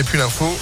Et puis l'info.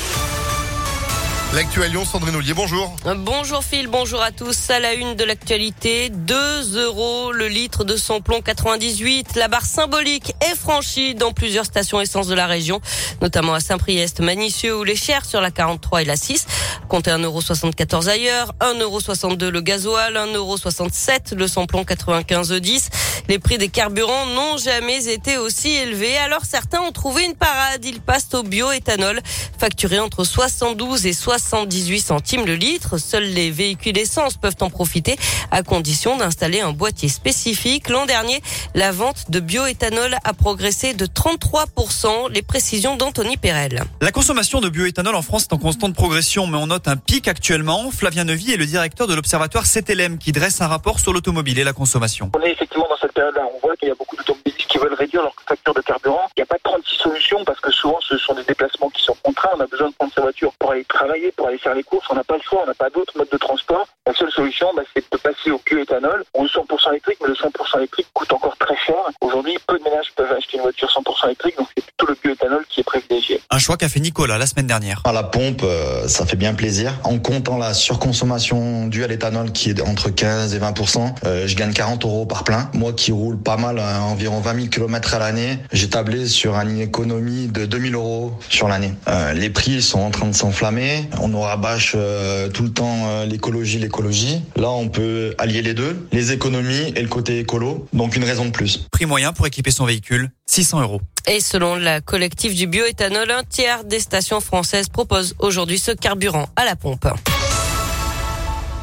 L'actuel Lyon, Sandrine Ollier, bonjour. Bonjour Phil, bonjour à tous. À la une de l'actualité, 2 euros le litre de samplon 98. La barre symbolique est franchie dans plusieurs stations essence de la région, notamment à Saint-Priest, Manicieux ou les Chers sur la 43 et la 6. Comptez 1,74€ ailleurs, 1,62€ le gasoil, 1,67€ le samplon 95E10. Les prix des carburants n'ont jamais été aussi élevés, alors certains ont trouvé une parade. Ils passent au bioéthanol, facturé entre 72 et 60 78 centimes le litre. Seuls les véhicules essence peuvent en profiter à condition d'installer un boîtier spécifique. L'an dernier, la vente de bioéthanol a progressé de 33%. Les précisions d'Anthony Perel. La consommation de bioéthanol en France est en constante progression, mais on note un pic actuellement. Flavien Nevy est le directeur de l'observatoire CTLM qui dresse un rapport sur l'automobile et la consommation. On est effectivement dans cette période-là. On voit qu'il y a beaucoup d'automobilistes qui veulent réduire leur facture de carburant. Il n'y a pas 36 solutions parce que souvent ce sont des déplacements qui sont contraints. On a besoin de prendre sa voiture pour aller travailler pour aller faire les courses. On n'a pas le choix, on n'a pas d'autre mode de transport. La seule solution, bah, c'est de passer au bioéthanol ou au 100% électrique, mais le 100% électrique coûte encore très cher. Aujourd'hui, peu de ménages peuvent acheter une voiture 100% électrique, donc c'est plutôt le bioéthanol qui est privilégié. Un choix qu'a fait Nicolas la semaine dernière. À la pompe, euh, ça fait bien plaisir. En comptant la surconsommation due à l'éthanol qui est entre 15 et 20%, euh, je gagne 40 euros par plein. Moi qui roule pas mal, euh, environ 20 000 km à l'année, j'ai tablé sur une économie de 2000 euros sur l'année. les prix sont en train de s'enflammer. On aura bâche euh, tout le temps euh, l'écologie, l'écologie. Là, on peut allier les deux, les économies et le côté écolo. Donc une raison de plus. Prix moyen pour équiper son véhicule, 600 euros. Et selon la collective du bioéthanol, un tiers des stations françaises proposent aujourd'hui ce carburant à la pompe.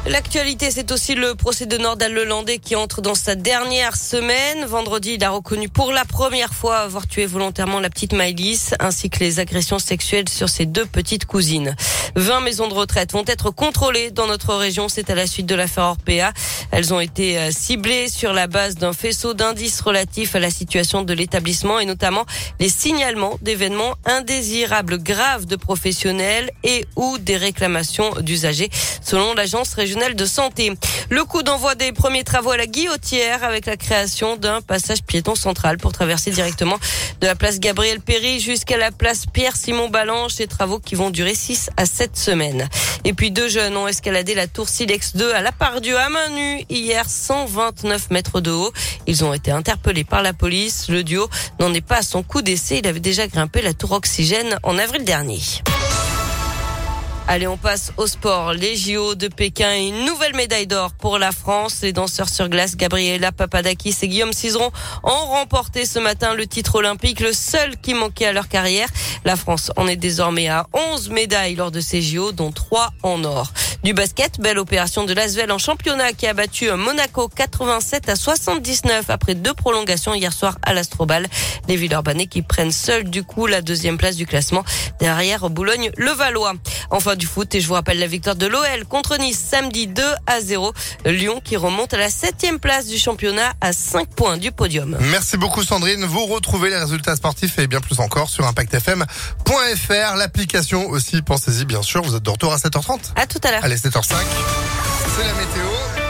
L'actualité, c'est aussi le procès de Nordal Lelandais qui entre dans sa dernière semaine. Vendredi, il a reconnu pour la première fois avoir tué volontairement la petite Maïlis, ainsi que les agressions sexuelles sur ses deux petites cousines. 20 maisons de retraite vont être contrôlées dans notre région. C'est à la suite de l'affaire Orpea. Elles ont été euh, ciblées sur la base d'un faisceau d'indices relatifs à la situation de l'établissement et notamment les signalements d'événements indésirables graves de professionnels et ou des réclamations d'usagers, selon l'agence Le coup d'envoi des premiers travaux à la Guillotière avec la création d'un passage piéton central pour traverser directement de la place Gabriel Péry jusqu'à la place Pierre-Simon Ballanche. Ces travaux qui vont durer 6 à 7 semaines. Et puis deux jeunes ont escaladé la tour Silex 2 à la part du à main nue hier 129 mètres de haut. Ils ont été interpellés par la police. Le duo n'en est pas à son coup d'essai. Il avait déjà grimpé la tour Oxygène en avril dernier. Allez, on passe au sport. Les JO de Pékin une nouvelle médaille d'or pour la France. Les danseurs sur glace, Gabriela Papadakis et Guillaume Cizeron, ont remporté ce matin le titre olympique, le seul qui manquait à leur carrière. La France en est désormais à 11 médailles lors de ces JO, dont 3 en or. Du basket, belle opération de Lasvel en championnat qui a battu Monaco 87 à 79 après deux prolongations hier soir à l'Astrobal. Les Villeurbanais qui prennent seuls du coup la deuxième place du classement derrière Boulogne-le-Valois. Enfin, du foot et je vous rappelle la victoire de l'OL contre Nice samedi 2 à 0. Lyon qui remonte à la septième place du championnat à 5 points du podium. Merci beaucoup Sandrine. Vous retrouvez les résultats sportifs et bien plus encore sur impactfm.fr. L'application aussi, pensez-y bien sûr. Vous êtes de retour à 7h30. À tout à l'heure. Allez, 7h05. C'est la météo.